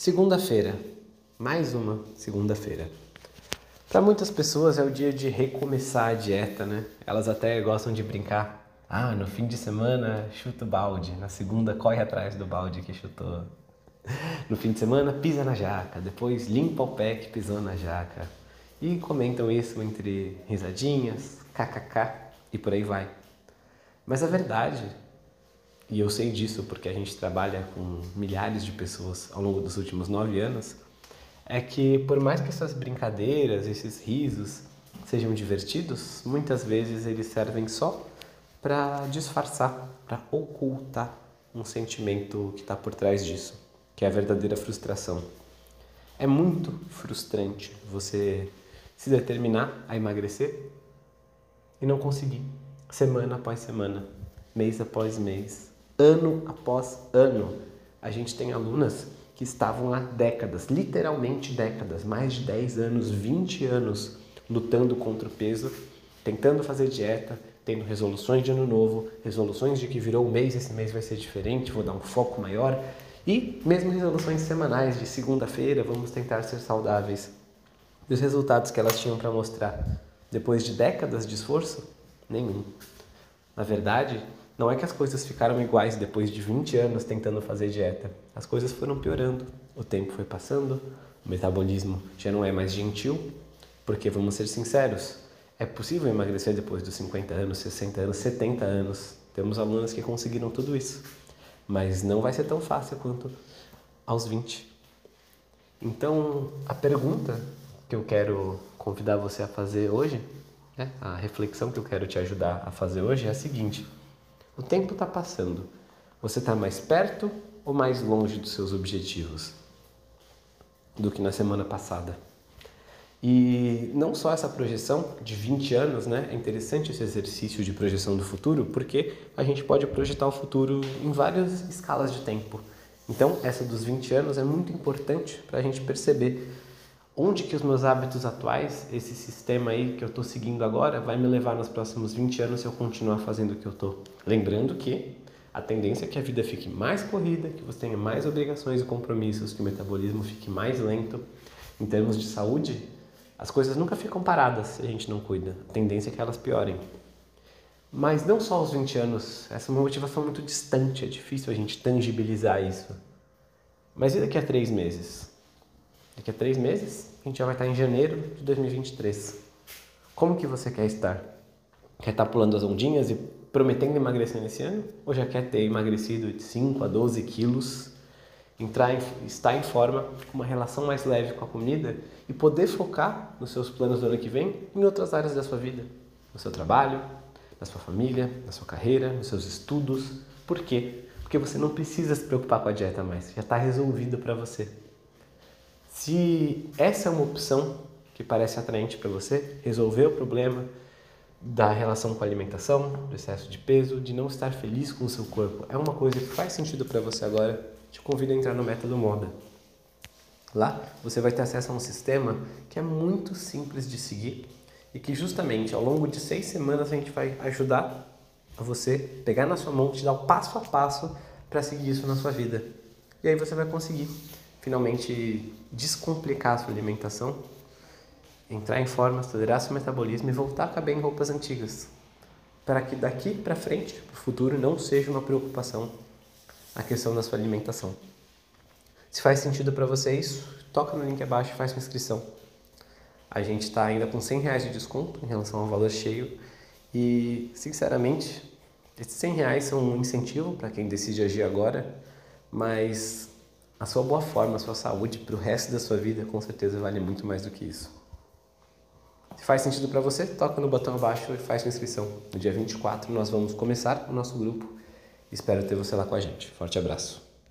Segunda-feira, mais uma segunda-feira. Para muitas pessoas é o dia de recomeçar a dieta, né? Elas até gostam de brincar. Ah, no fim de semana chuta o balde, na segunda corre atrás do balde que chutou. No fim de semana pisa na jaca, depois limpa o pé que pisou na jaca. E comentam isso entre risadinhas, kkk e por aí vai. Mas a verdade e eu sei disso porque a gente trabalha com milhares de pessoas ao longo dos últimos nove anos, é que por mais que essas brincadeiras, esses risos sejam divertidos, muitas vezes eles servem só para disfarçar, para ocultar um sentimento que está por trás disso, que é a verdadeira frustração. É muito frustrante você se determinar a emagrecer e não conseguir, semana após semana, mês após mês, ano após ano. A gente tem alunas que estavam há décadas, literalmente décadas, mais de 10 anos, 20 anos, lutando contra o peso, tentando fazer dieta, tendo resoluções de ano novo, resoluções de que virou um mês, esse mês vai ser diferente, vou dar um foco maior, e mesmo resoluções semanais de segunda-feira, vamos tentar ser saudáveis. E os resultados que elas tinham para mostrar depois de décadas de esforço? Nenhum. Na verdade, não é que as coisas ficaram iguais depois de 20 anos tentando fazer dieta. As coisas foram piorando. O tempo foi passando, o metabolismo já não é mais gentil, porque vamos ser sinceros, é possível emagrecer depois dos 50 anos, 60 anos, 70 anos. Temos alunos que conseguiram tudo isso, mas não vai ser tão fácil quanto aos 20. Então, a pergunta que eu quero convidar você a fazer hoje, né, a reflexão que eu quero te ajudar a fazer hoje é a seguinte: o tempo está passando. Você está mais perto ou mais longe dos seus objetivos do que na semana passada? E não só essa projeção de 20 anos, né? É interessante esse exercício de projeção do futuro, porque a gente pode projetar o futuro em várias escalas de tempo. Então, essa dos 20 anos é muito importante para a gente perceber onde que os meus hábitos atuais, esse sistema aí que eu estou seguindo agora, vai me levar nos próximos 20 anos se eu continuar fazendo o que eu estou. Lembrando que a tendência é que a vida fique mais corrida, que você tenha mais obrigações e compromissos, que o metabolismo fique mais lento. Em termos de saúde, as coisas nunca ficam paradas se a gente não cuida. A tendência é que elas piorem. Mas não só aos 20 anos, essa é uma motivação muito distante, é difícil a gente tangibilizar isso. Mas e daqui a três meses? Daqui a três meses, a gente já vai estar em janeiro de 2023. Como que você quer estar? Quer estar pulando as ondinhas e prometendo emagrecer nesse ano? Ou já quer ter emagrecido de 5 a 12 quilos, entrar em, estar em forma, com uma relação mais leve com a comida e poder focar nos seus planos do ano que vem em outras áreas da sua vida? No seu trabalho, na sua família, na sua carreira, nos seus estudos. Por quê? Porque você não precisa se preocupar com a dieta mais, já está resolvido para você. Se essa é uma opção que parece atraente para você, resolver o problema da relação com a alimentação, do excesso de peso, de não estar feliz com o seu corpo, é uma coisa que faz sentido para você agora, te convido a entrar no Método Moda. Lá você vai ter acesso a um sistema que é muito simples de seguir e que justamente ao longo de seis semanas a gente vai ajudar a você pegar na sua mão, te dar o passo a passo para seguir isso na sua vida. E aí você vai conseguir finalmente descomplicar a sua alimentação, entrar em forma, acelerar seu metabolismo e voltar a caber em roupas antigas, para que daqui para frente, para o futuro, não seja uma preocupação a questão da sua alimentação. Se faz sentido para você isso, toca no link abaixo e faz sua inscrição. A gente está ainda com 100 reais de desconto em relação ao valor cheio e, sinceramente, esses 100 reais são um incentivo para quem decide agir agora, mas a sua boa forma, a sua saúde para o resto da sua vida com certeza vale muito mais do que isso. Se faz sentido para você, toca no botão abaixo e faz sua inscrição. No dia 24 nós vamos começar o nosso grupo. Espero ter você lá com a gente. Forte abraço.